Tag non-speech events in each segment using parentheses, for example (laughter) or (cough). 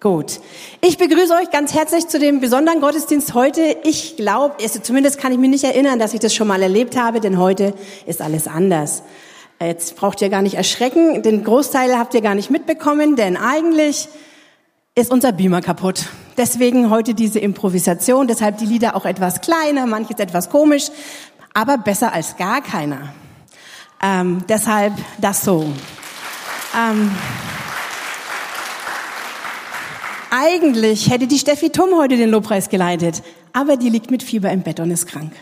Gut. Ich begrüße euch ganz herzlich zu dem besonderen Gottesdienst heute. Ich glaube, zumindest kann ich mich nicht erinnern, dass ich das schon mal erlebt habe, denn heute ist alles anders. Jetzt braucht ihr gar nicht erschrecken, den Großteil habt ihr gar nicht mitbekommen, denn eigentlich ist unser Beamer kaputt. Deswegen heute diese Improvisation, deshalb die Lieder auch etwas kleiner, manches etwas komisch, aber besser als gar keiner. Ähm, deshalb das so. Ähm, eigentlich hätte die Steffi Tum heute den Lobpreis geleitet, aber die liegt mit Fieber im Bett und ist krank.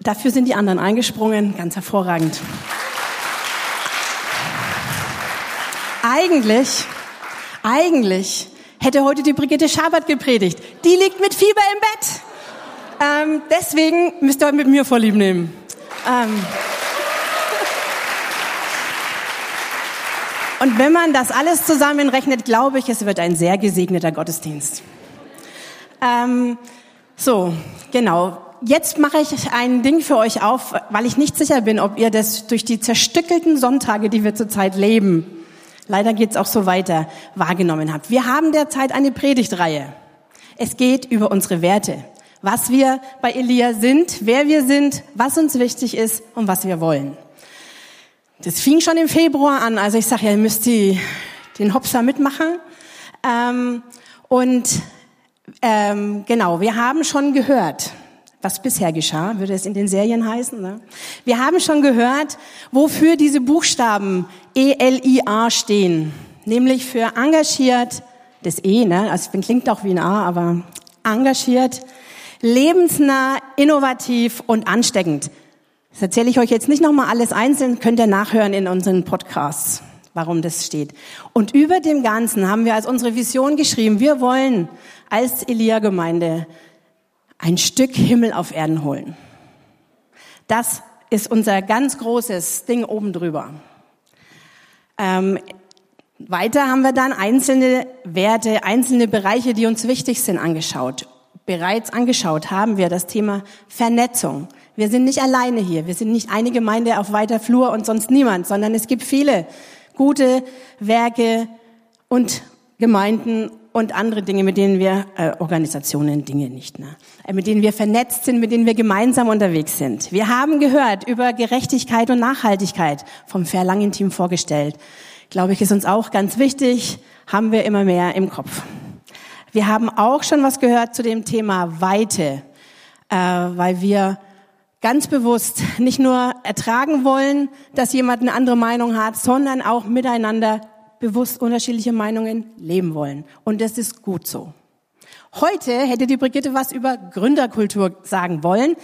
Dafür sind die anderen eingesprungen, ganz hervorragend. Eigentlich eigentlich hätte heute die Brigitte Schabert gepredigt. Die liegt mit Fieber im Bett. Ähm, deswegen müsst ihr heute mit mir Vorlieb nehmen. Ähm. Und wenn man das alles zusammenrechnet, glaube ich, es wird ein sehr gesegneter Gottesdienst. Ähm, so, genau. Jetzt mache ich ein Ding für euch auf, weil ich nicht sicher bin, ob ihr das durch die zerstückelten Sonntage, die wir zurzeit leben, leider geht's auch so weiter, wahrgenommen habt. Wir haben derzeit eine Predigtreihe. Es geht über unsere Werte, was wir bei Elia sind, wer wir sind, was uns wichtig ist und was wir wollen. Das fing schon im Februar an, also ich sage ja, ihr müsst die, den Hopser mitmachen. Ähm, und ähm, genau, wir haben schon gehört, was bisher geschah, würde es in den Serien heißen. Ne? Wir haben schon gehört, wofür diese Buchstaben E-L-I-A stehen, nämlich für engagiert, das E, ne? also klingt auch wie ein A, aber engagiert, lebensnah, innovativ und ansteckend. Das erzähle ich euch jetzt nicht nochmal alles einzeln, könnt ihr nachhören in unseren Podcasts, warum das steht. Und über dem Ganzen haben wir als unsere Vision geschrieben, wir wollen als Elia-Gemeinde ein Stück Himmel auf Erden holen. Das ist unser ganz großes Ding oben drüber. Ähm, weiter haben wir dann einzelne Werte, einzelne Bereiche, die uns wichtig sind, angeschaut. Bereits angeschaut haben wir das Thema Vernetzung. Wir sind nicht alleine hier. Wir sind nicht eine Gemeinde auf weiter Flur und sonst niemand, sondern es gibt viele gute Werke und Gemeinden und andere Dinge, mit denen wir, äh, Organisationen, Dinge nicht, ne? Äh, mit denen wir vernetzt sind, mit denen wir gemeinsam unterwegs sind. Wir haben gehört über Gerechtigkeit und Nachhaltigkeit vom Verlangen-Team vorgestellt. Glaube ich, ist uns auch ganz wichtig, haben wir immer mehr im Kopf. Wir haben auch schon was gehört zu dem Thema Weite, äh, weil wir ganz bewusst nicht nur ertragen wollen, dass jemand eine andere Meinung hat, sondern auch miteinander bewusst unterschiedliche Meinungen leben wollen. Und das ist gut so. Heute hätte die Brigitte was über Gründerkultur sagen wollen.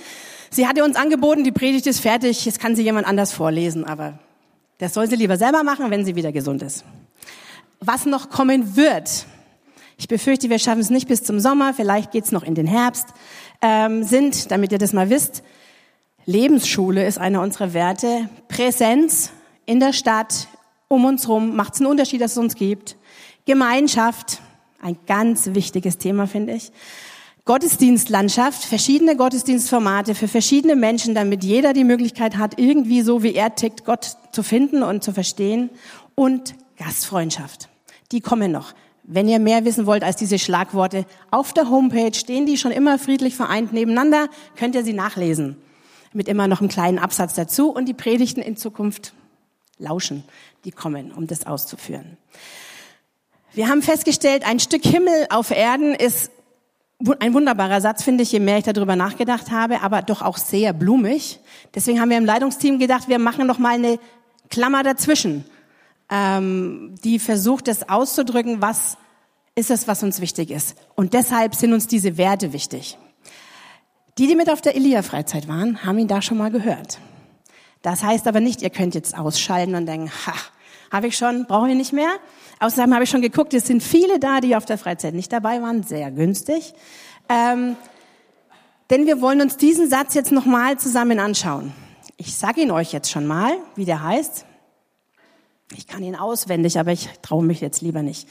Sie hatte uns angeboten, die Predigt ist fertig, jetzt kann sie jemand anders vorlesen, aber das soll sie lieber selber machen, wenn sie wieder gesund ist. Was noch kommen wird, ich befürchte, wir schaffen es nicht bis zum Sommer, vielleicht geht's noch in den Herbst, ähm, sind, damit ihr das mal wisst, Lebensschule ist einer unserer Werte, Präsenz in der Stadt, um uns herum, macht es einen Unterschied, dass es uns gibt. Gemeinschaft, ein ganz wichtiges Thema, finde ich. Gottesdienstlandschaft, verschiedene Gottesdienstformate für verschiedene Menschen, damit jeder die Möglichkeit hat, irgendwie so wie er tickt, Gott zu finden und zu verstehen. Und Gastfreundschaft. Die kommen noch. Wenn ihr mehr wissen wollt als diese Schlagworte, auf der Homepage stehen die schon immer friedlich vereint nebeneinander, könnt ihr sie nachlesen. Mit immer noch einem kleinen Absatz dazu und die Predigten in Zukunft lauschen die kommen, um das auszuführen. Wir haben festgestellt, ein Stück Himmel auf Erden ist ein wunderbarer Satz, finde ich, je mehr ich darüber nachgedacht habe, aber doch auch sehr blumig. Deswegen haben wir im Leitungsteam gedacht, wir machen noch mal eine Klammer dazwischen, ähm, die versucht, das auszudrücken, was ist es, was uns wichtig ist. Und deshalb sind uns diese Werte wichtig. Die, die mit auf der Elia-Freizeit waren, haben ihn da schon mal gehört. Das heißt aber nicht, ihr könnt jetzt ausschalten und denken, ha, habe ich schon, brauche ich nicht mehr. Außerdem habe ich schon geguckt, es sind viele da, die auf der Freizeit nicht dabei waren, sehr günstig. Ähm, denn wir wollen uns diesen Satz jetzt nochmal zusammen anschauen. Ich sage ihn euch jetzt schon mal, wie der heißt. Ich kann ihn auswendig, aber ich traue mich jetzt lieber nicht.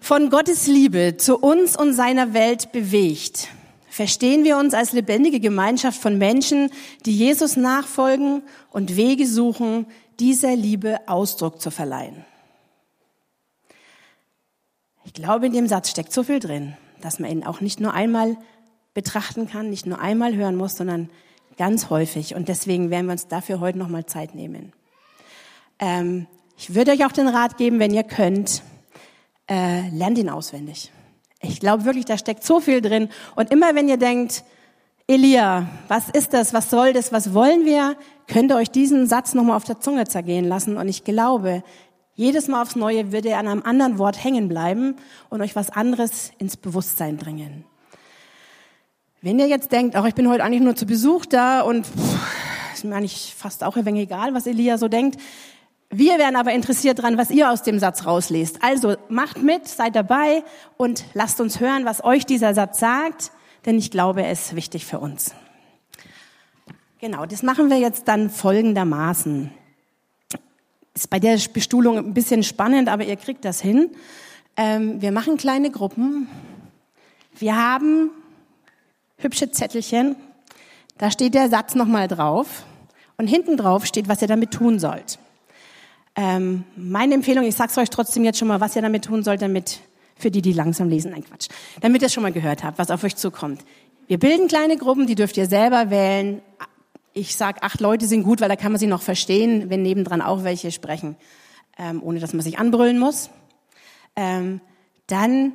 Von Gottes Liebe zu uns und seiner Welt bewegt, verstehen wir uns als lebendige Gemeinschaft von Menschen, die Jesus nachfolgen und Wege suchen, dieser Liebe Ausdruck zu verleihen. Ich glaube, in dem Satz steckt so viel drin, dass man ihn auch nicht nur einmal betrachten kann, nicht nur einmal hören muss, sondern ganz häufig. Und deswegen werden wir uns dafür heute nochmal Zeit nehmen. Ähm, ich würde euch auch den Rat geben, wenn ihr könnt, äh, lernt ihn auswendig. Ich glaube wirklich, da steckt so viel drin. Und immer wenn ihr denkt, Elia, was ist das, was soll das, was wollen wir, könnt ihr euch diesen Satz nochmal auf der Zunge zergehen lassen. Und ich glaube, jedes Mal aufs Neue würde er an einem anderen Wort hängen bleiben und euch was anderes ins Bewusstsein bringen. Wenn ihr jetzt denkt, auch ich bin heute eigentlich nur zu Besuch da und pff, ist mir eigentlich fast auch ein wenig egal, was Elia so denkt, wir wären aber interessiert dran, was ihr aus dem Satz rauslest. Also macht mit, seid dabei und lasst uns hören, was euch dieser Satz sagt, denn ich glaube, er ist wichtig für uns. Genau, das machen wir jetzt dann folgendermaßen. Ist bei der Bestuhlung ein bisschen spannend, aber ihr kriegt das hin. Ähm, wir machen kleine Gruppen. Wir haben hübsche Zettelchen. Da steht der Satz nochmal drauf. Und hinten drauf steht, was ihr damit tun sollt. Ähm, meine Empfehlung, ich sag's euch trotzdem jetzt schon mal, was ihr damit tun sollt, damit für die, die langsam lesen, ein Quatsch, damit ihr schon mal gehört habt, was auf euch zukommt. Wir bilden kleine Gruppen, die dürft ihr selber wählen. Ich sag, acht Leute sind gut, weil da kann man sie noch verstehen, wenn nebendran auch welche sprechen, ähm, ohne dass man sich anbrüllen muss. Ähm, dann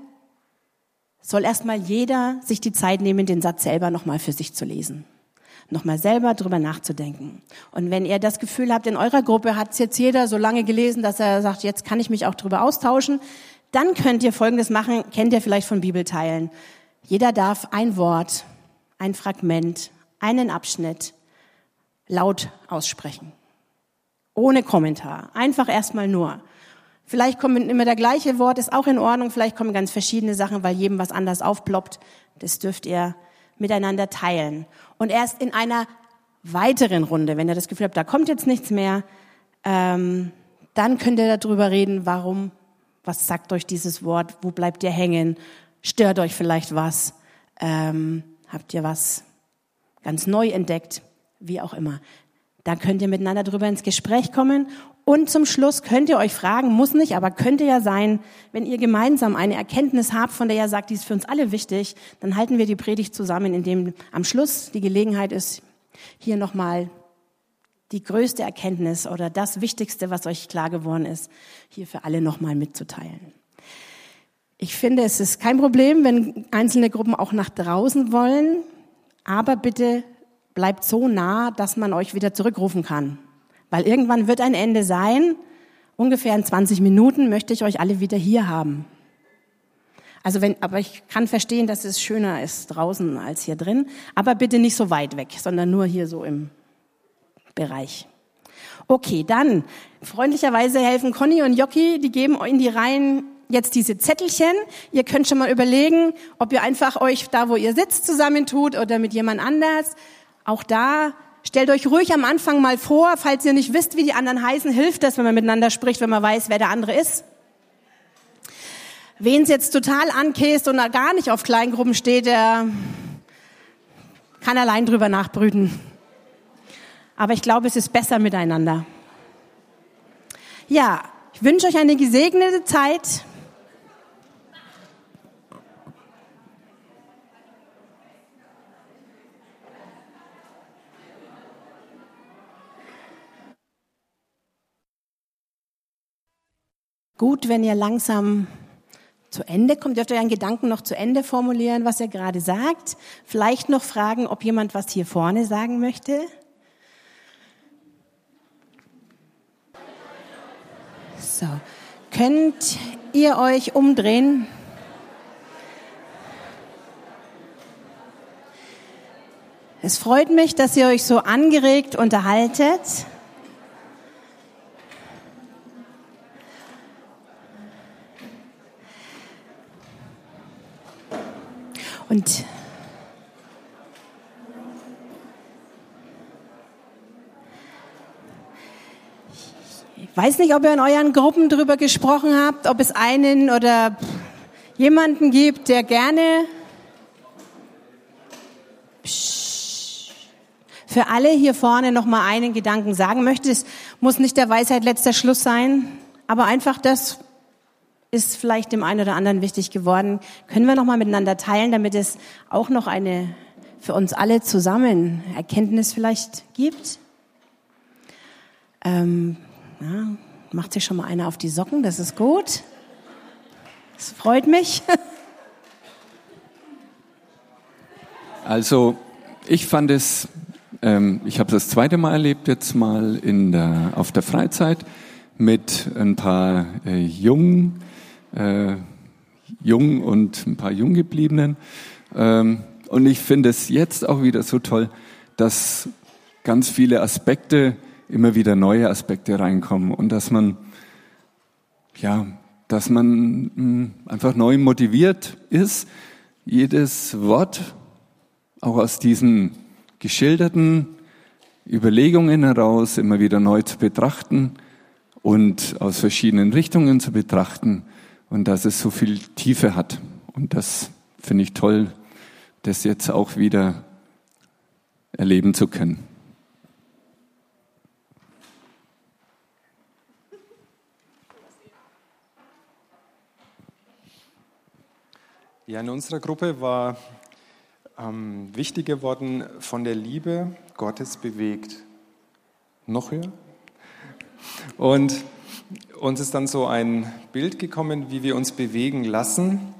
soll erstmal jeder sich die Zeit nehmen, den Satz selber nochmal für sich zu lesen nochmal selber drüber nachzudenken. Und wenn ihr das Gefühl habt, in eurer Gruppe hat es jetzt jeder so lange gelesen, dass er sagt, jetzt kann ich mich auch drüber austauschen, dann könnt ihr Folgendes machen, kennt ihr vielleicht von Bibelteilen. Jeder darf ein Wort, ein Fragment, einen Abschnitt laut aussprechen. Ohne Kommentar. Einfach erstmal nur. Vielleicht kommt immer der gleiche Wort, ist auch in Ordnung. Vielleicht kommen ganz verschiedene Sachen, weil jedem was anders aufploppt. Das dürft ihr miteinander teilen. Und erst in einer weiteren Runde, wenn ihr das Gefühl habt, da kommt jetzt nichts mehr, ähm, dann könnt ihr darüber reden, warum, was sagt euch dieses Wort, wo bleibt ihr hängen, stört euch vielleicht was, ähm, habt ihr was ganz neu entdeckt, wie auch immer. Da könnt ihr miteinander drüber ins Gespräch kommen und zum Schluss könnt ihr euch fragen, muss nicht, aber könnte ja sein, wenn ihr gemeinsam eine Erkenntnis habt, von der ihr sagt, die ist für uns alle wichtig, dann halten wir die Predigt zusammen, indem am Schluss die Gelegenheit ist, hier nochmal die größte Erkenntnis oder das Wichtigste, was euch klar geworden ist, hier für alle nochmal mitzuteilen. Ich finde, es ist kein Problem, wenn einzelne Gruppen auch nach draußen wollen, aber bitte bleibt so nah, dass man euch wieder zurückrufen kann. Weil irgendwann wird ein Ende sein. Ungefähr in 20 Minuten möchte ich euch alle wieder hier haben. Also wenn, aber ich kann verstehen, dass es schöner ist draußen als hier drin. Aber bitte nicht so weit weg, sondern nur hier so im Bereich. Okay, dann freundlicherweise helfen Conny und Jockey, die geben in die Reihen jetzt diese Zettelchen. Ihr könnt schon mal überlegen, ob ihr einfach euch da, wo ihr sitzt, zusammentut oder mit jemand anders. Auch da Stellt euch ruhig am Anfang mal vor, falls ihr nicht wisst, wie die anderen heißen, hilft das, wenn man miteinander spricht, wenn man weiß, wer der andere ist. Wen es jetzt total ankäst und gar nicht auf Kleingruppen steht, der kann allein drüber nachbrüten. Aber ich glaube, es ist besser miteinander. Ja, ich wünsche euch eine gesegnete Zeit. Gut, wenn ihr langsam zu Ende kommt. Dürft ihr einen Gedanken noch zu Ende formulieren, was ihr gerade sagt. Vielleicht noch fragen, ob jemand was hier vorne sagen möchte. So. Könnt ihr euch umdrehen? Es freut mich, dass ihr euch so angeregt unterhaltet. Und ich weiß nicht, ob ihr in euren Gruppen darüber gesprochen habt, ob es einen oder jemanden gibt, der gerne für alle hier vorne noch mal einen Gedanken sagen möchte. Es muss nicht der Weisheit letzter Schluss sein, aber einfach das, ist vielleicht dem einen oder anderen wichtig geworden? Können wir noch mal miteinander teilen, damit es auch noch eine für uns alle zusammen Erkenntnis vielleicht gibt? Ähm, ja, macht sich schon mal einer auf die Socken, das ist gut. Das freut mich. (laughs) Also ich fand es, ähm, ich habe das zweite Mal erlebt jetzt mal in der, auf der Freizeit mit ein paar äh, jungen, äh, jung und ein paar junggebliebenen. Ähm, und ich finde es jetzt auch wieder so toll, dass ganz viele Aspekte, immer wieder neue Aspekte reinkommen und dass man, ja, dass man hm, einfach neu motiviert ist, jedes Wort auch aus diesen geschilderten Überlegungen heraus immer wieder neu zu betrachten und aus verschiedenen Richtungen zu betrachten und dass es so viel Tiefe hat. Und das finde ich toll, das jetzt auch wieder erleben zu können. Ja, in unserer Gruppe war ähm, wichtig geworden, von der Liebe Gottes bewegt. Noch höher? Und uns ist dann so ein Bild gekommen, wie wir uns bewegen lassen.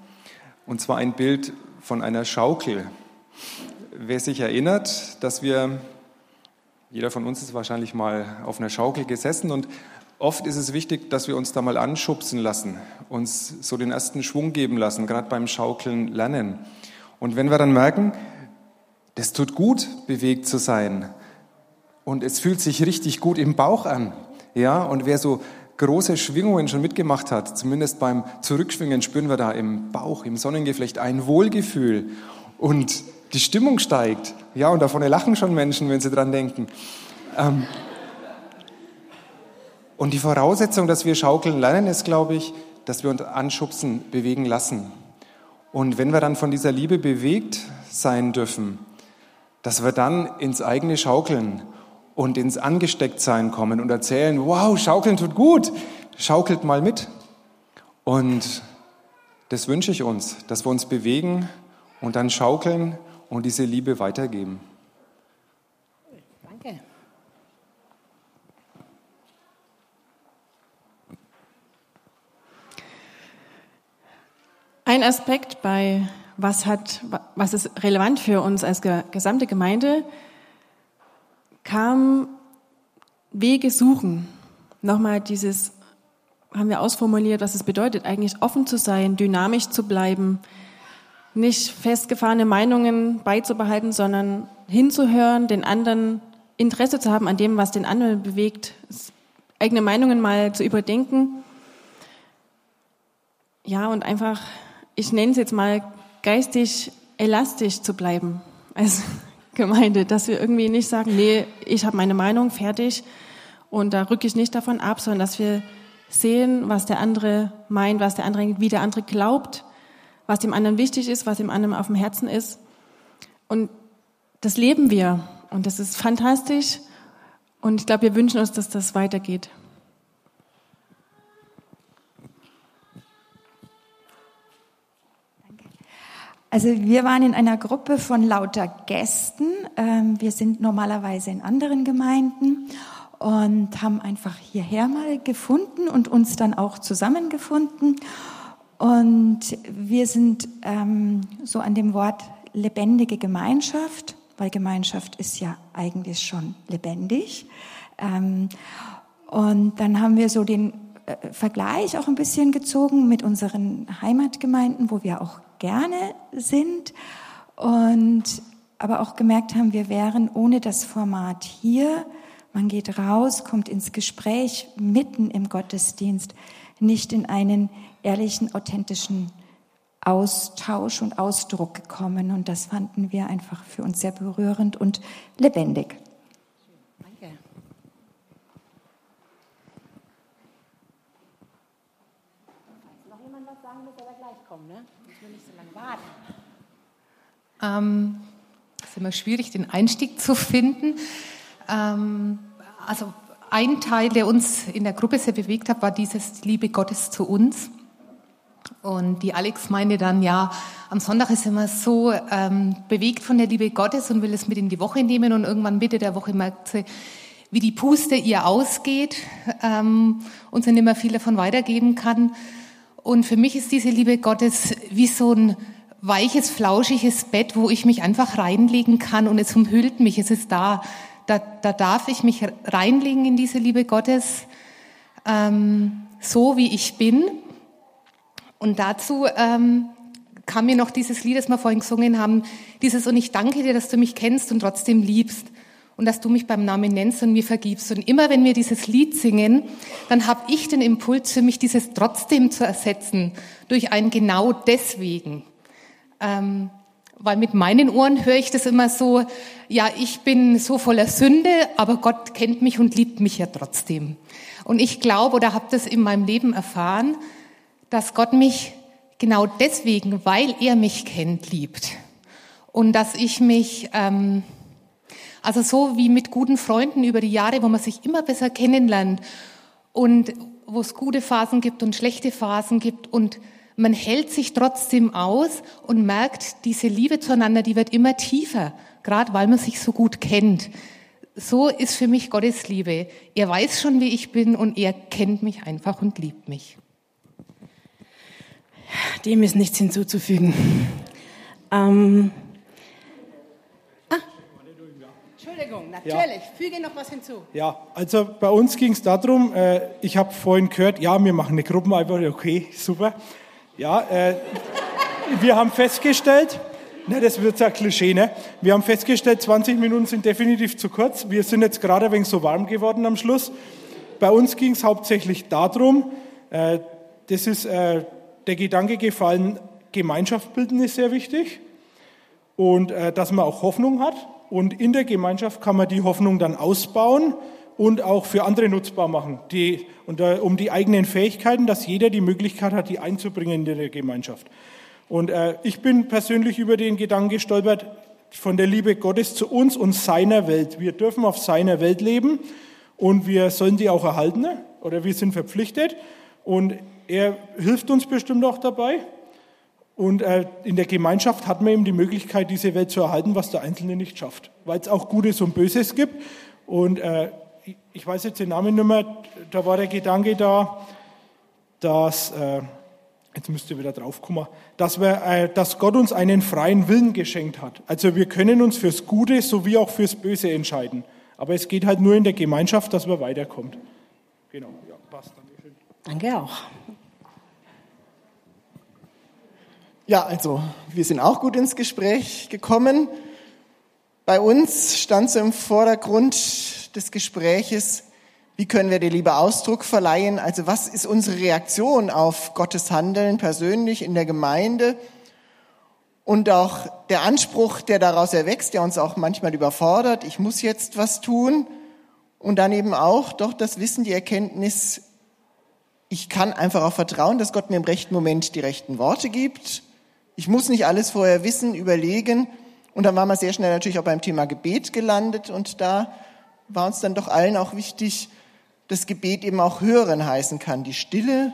Und zwar ein Bild von einer Schaukel. Wer sich erinnert, dass wir, jeder von uns ist wahrscheinlich mal auf einer Schaukel gesessen und oft ist es wichtig, dass wir uns da mal anschubsen lassen, uns so den ersten Schwung geben lassen, gerade beim Schaukeln lernen. Und wenn wir dann merken, das tut gut, bewegt zu sein und es fühlt sich richtig gut im Bauch an, ja, und wer so große Schwingungen schon mitgemacht hat, zumindest beim Zurückschwingen spüren wir da im Bauch, im Sonnengeflecht ein Wohlgefühl und die Stimmung steigt. Ja, und davon lachen schon Menschen, wenn sie dran denken. Ähm und die Voraussetzung, dass wir schaukeln lernen, ist, glaube ich, dass wir uns anschubsen, bewegen lassen. Und wenn wir dann von dieser Liebe bewegt sein dürfen, dass wir dann ins eigene Schaukeln und ins Angestecktsein kommen und erzählen, wow, Schaukeln tut gut, schaukelt mal mit. Und das wünsche ich uns, dass wir uns bewegen und dann schaukeln und diese Liebe weitergeben. Danke. Ein Aspekt bei was hat, was ist relevant für uns als gesamte Gemeinde, kam Wege suchen. Nochmal dieses, haben wir ausformuliert, was es bedeutet, eigentlich offen zu sein, dynamisch zu bleiben, nicht festgefahrene Meinungen beizubehalten, sondern hinzuhören, den anderen Interesse zu haben an dem, was den anderen bewegt, eigene Meinungen mal zu überdenken. Ja, und einfach ich nenne es jetzt mal, geistig elastisch zu bleiben als Gemeinde, dass wir irgendwie nicht sagen, nee, ich habe meine Meinung fertig und da rücke ich nicht davon ab, sondern dass wir sehen, was der andere meint, was der andere, wie der andere glaubt, was dem anderen wichtig ist, was dem anderen auf dem Herzen ist. Und das leben wir und das ist fantastisch und ich glaube, wir wünschen uns, dass das weitergeht. Also wir waren in einer Gruppe von lauter Gästen. Ähm, wir sind normalerweise in anderen Gemeinden und haben einfach hierher mal gefunden und uns dann auch zusammengefunden. Und wir sind ähm, so an dem Wort lebendige Gemeinschaft, weil Gemeinschaft ist ja eigentlich schon lebendig. Ähm, und dann haben wir so den äh, Vergleich auch ein bisschen gezogen mit unseren Heimatgemeinden, wo wir auch gerne sind und aber auch gemerkt haben, wir wären ohne das Format hier, man geht raus, kommt ins Gespräch mitten im Gottesdienst, nicht in einen ehrlichen, authentischen Austausch und Ausdruck gekommen. Und das fanden wir einfach für uns sehr berührend und lebendig. Danke. Noch jemand was sagen will, soll er gleich kommen, ne? Ähm, es ist immer schwierig, den Einstieg zu finden. Ähm, also ein Teil, der uns in der Gruppe sehr bewegt hat, war dieses Liebe Gottes zu uns. Und die Alex meinte dann, ja, am Sonntag ist immer so ähm, bewegt von der Liebe Gottes und will es mit in die Woche nehmen und irgendwann Mitte der Woche merkt sie, wie die Puste ihr ausgeht ähm, und sie nicht mehr viel davon weitergeben kann. Und für mich ist diese Liebe Gottes wie so ein weiches, flauschiges Bett, wo ich mich einfach reinlegen kann und es umhüllt mich, es ist da. Da, da darf ich mich reinlegen in diese Liebe Gottes, ähm, so wie ich bin. Und dazu ähm, kam mir noch dieses Lied, das wir vorhin gesungen haben, dieses Und ich danke dir, dass du mich kennst und trotzdem liebst und dass du mich beim Namen nennst und mir vergibst. Und immer wenn wir dieses Lied singen, dann habe ich den Impuls für mich, dieses trotzdem zu ersetzen durch ein genau deswegen. Ähm, weil mit meinen Ohren höre ich das immer so, ja, ich bin so voller Sünde, aber Gott kennt mich und liebt mich ja trotzdem. Und ich glaube oder habe das in meinem Leben erfahren, dass Gott mich genau deswegen, weil er mich kennt, liebt. Und dass ich mich, ähm, also so wie mit guten Freunden über die Jahre, wo man sich immer besser kennenlernt und wo es gute Phasen gibt und schlechte Phasen gibt und man hält sich trotzdem aus und merkt, diese Liebe zueinander, die wird immer tiefer, gerade weil man sich so gut kennt. So ist für mich Gottes Liebe. Er weiß schon, wie ich bin und er kennt mich einfach und liebt mich. Dem ist nichts hinzuzufügen. Ähm. Ah. Entschuldigung, natürlich. Ja. Füge noch was hinzu. Ja, also bei uns ging es darum, äh, ich habe vorhin gehört, ja, wir machen eine Gruppenarbeit, okay, super. Ja, äh, wir haben festgestellt, ne, das wird ja Klischee, ne? Wir haben festgestellt, 20 Minuten sind definitiv zu kurz. Wir sind jetzt gerade ein wenig so warm geworden am Schluss. Bei uns ging es hauptsächlich darum, äh, das ist äh, der Gedanke gefallen, Gemeinschaft bilden ist sehr wichtig und äh, dass man auch Hoffnung hat. Und in der Gemeinschaft kann man die Hoffnung dann ausbauen und auch für andere nutzbar machen, die, und, äh, um die eigenen Fähigkeiten, dass jeder die Möglichkeit hat, die einzubringen in der Gemeinschaft. Und äh, ich bin persönlich über den Gedanken gestolpert, von der Liebe Gottes zu uns und seiner Welt. Wir dürfen auf seiner Welt leben und wir sollen die auch erhalten oder wir sind verpflichtet. Und er hilft uns bestimmt auch dabei. Und äh, in der Gemeinschaft hat man eben die Möglichkeit, diese Welt zu erhalten, was der Einzelne nicht schafft, weil es auch Gutes und Böses gibt. Und äh, ich weiß jetzt den Namen nicht mehr, da war der Gedanke da, dass, äh, jetzt müsst ihr wieder draufkommen, dass, wir, dass Gott uns einen freien Willen geschenkt hat. Also wir können uns fürs Gute sowie auch fürs Böse entscheiden. Aber es geht halt nur in der Gemeinschaft, dass man weiterkommt. Genau, ja, passt. Dankeschön. Danke auch. Ja, also wir sind auch gut ins Gespräch gekommen. Bei uns stand so im Vordergrund des Gespräches, wie können wir der Liebe Ausdruck verleihen? Also was ist unsere Reaktion auf Gottes Handeln persönlich in der Gemeinde? Und auch der Anspruch, der daraus erwächst, der uns auch manchmal überfordert, ich muss jetzt was tun. Und dann eben auch doch das Wissen, die Erkenntnis, ich kann einfach auch vertrauen, dass Gott mir im rechten Moment die rechten Worte gibt ich muss nicht alles vorher wissen, überlegen. Und dann waren wir sehr schnell natürlich auch beim Thema Gebet gelandet. Und da war uns dann doch allen auch wichtig, dass Gebet eben auch hören heißen kann. Die Stille,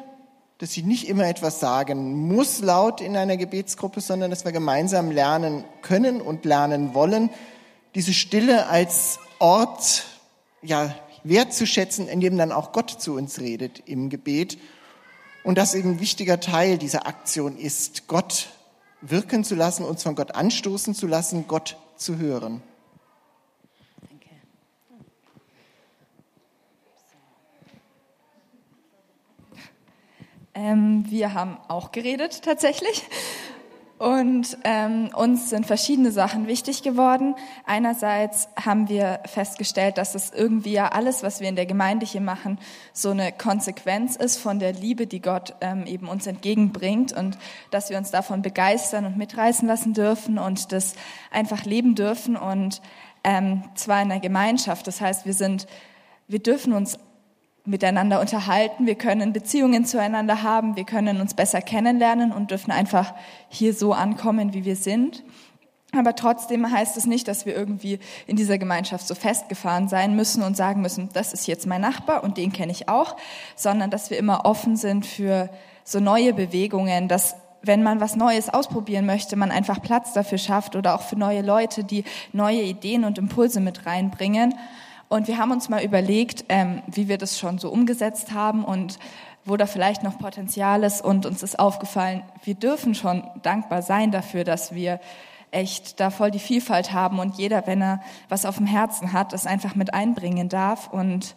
dass ich nicht immer etwas sagen muss laut in einer Gebetsgruppe, sondern dass wir gemeinsam lernen können und lernen wollen, diese Stille als Ort, ja, wertzuschätzen, in dem dann auch Gott zu uns redet im Gebet. Und das eben ein wichtiger Teil dieser Aktion ist, Gott wirken zu lassen, uns von Gott anstoßen zu lassen, Gott zu hören. Ähm, wir haben auch geredet tatsächlich. Und ähm, uns sind verschiedene Sachen wichtig geworden. Einerseits haben wir festgestellt, dass es irgendwie ja alles, was wir in der Gemeinde hier machen, so eine Konsequenz ist von der Liebe, die Gott ähm, eben uns entgegenbringt und dass wir uns davon begeistern und mitreißen lassen dürfen und das einfach leben dürfen und ähm, zwar in der Gemeinschaft. Das heißt, wir sind, wir dürfen uns miteinander unterhalten, wir können Beziehungen zueinander haben, wir können uns besser kennenlernen und dürfen einfach hier so ankommen, wie wir sind. Aber trotzdem heißt es nicht, dass wir irgendwie in dieser Gemeinschaft so festgefahren sein müssen und sagen müssen, das ist jetzt mein Nachbar und den kenne ich auch, sondern dass wir immer offen sind für so neue Bewegungen, dass wenn man was Neues ausprobieren möchte, man einfach Platz dafür schafft oder auch für neue Leute, die neue Ideen und Impulse mit reinbringen. Und wir haben uns mal überlegt, ähm, wie wir das schon so umgesetzt haben und wo da vielleicht noch Potenzial ist. Und uns ist aufgefallen, wir dürfen schon dankbar sein dafür, dass wir echt da voll die Vielfalt haben und jeder, wenn er was auf dem Herzen hat, das einfach mit einbringen darf. Und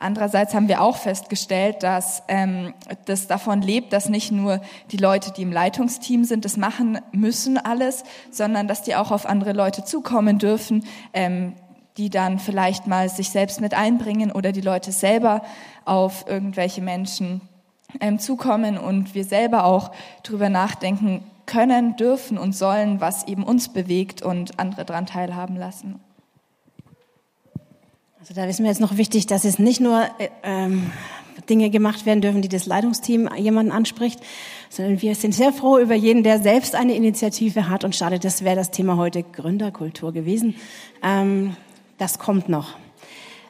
Andererseits haben wir auch festgestellt, dass ähm, das davon lebt, dass nicht nur die Leute, die im Leitungsteam sind, das machen müssen alles, sondern dass die auch auf andere Leute zukommen dürfen, ähm, die dann vielleicht mal sich selbst mit einbringen oder die Leute selber auf irgendwelche Menschen ähm, zukommen und wir selber auch drüber nachdenken können, dürfen und sollen, was eben uns bewegt und andere daran teilhaben lassen. Also da ist mir jetzt noch wichtig, dass es nicht nur äh, ähm, Dinge gemacht werden dürfen, die das Leitungsteam jemanden anspricht, sondern wir sind sehr froh über jeden, der selbst eine Initiative hat und startet. Das wäre das Thema heute Gründerkultur gewesen. Ähm, das kommt noch.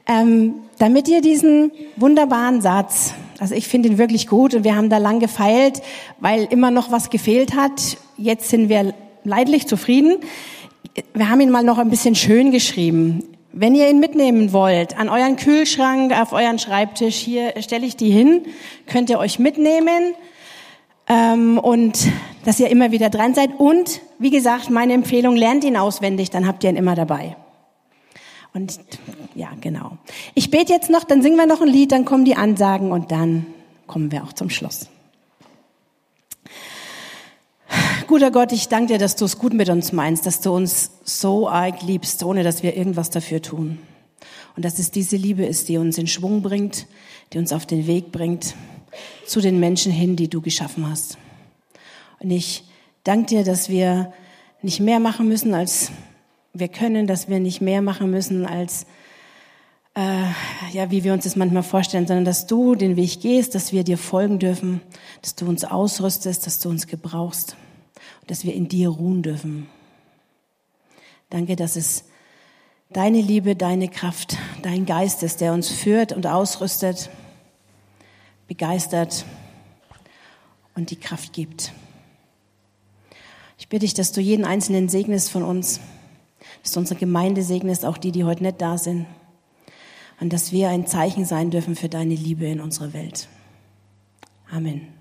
Ähm, damit ihr diesen wunderbaren Satz, also ich finde ihn wirklich gut und wir haben da lang gefeilt, weil immer noch was gefehlt hat. Jetzt sind wir leidlich zufrieden. Wir haben ihn mal noch ein bisschen schön geschrieben. Wenn ihr ihn mitnehmen wollt, an euren Kühlschrank, auf euren Schreibtisch, hier stelle ich die hin, könnt ihr euch mitnehmen ähm, und dass ihr immer wieder dran seid. Und wie gesagt, meine Empfehlung, lernt ihn auswendig, dann habt ihr ihn immer dabei. Und ja, genau. Ich bete jetzt noch, dann singen wir noch ein Lied, dann kommen die Ansagen und dann kommen wir auch zum Schluss. Guter Gott, ich danke dir, dass du es gut mit uns meinst, dass du uns so arg liebst, ohne dass wir irgendwas dafür tun. Und dass es diese Liebe ist, die uns in Schwung bringt, die uns auf den Weg bringt zu den Menschen hin, die du geschaffen hast. Und ich danke dir, dass wir nicht mehr machen müssen, als wir können, dass wir nicht mehr machen müssen, als äh, ja, wie wir uns das manchmal vorstellen, sondern dass du den Weg gehst, dass wir dir folgen dürfen, dass du uns ausrüstest, dass du uns gebrauchst dass wir in dir ruhen dürfen. Danke, dass es deine Liebe, deine Kraft, dein Geist ist, der uns führt und ausrüstet, begeistert und die Kraft gibt. Ich bitte dich, dass du jeden Einzelnen segnest von uns, dass du unsere Gemeinde segnest, auch die, die heute nicht da sind, und dass wir ein Zeichen sein dürfen für deine Liebe in unserer Welt. Amen.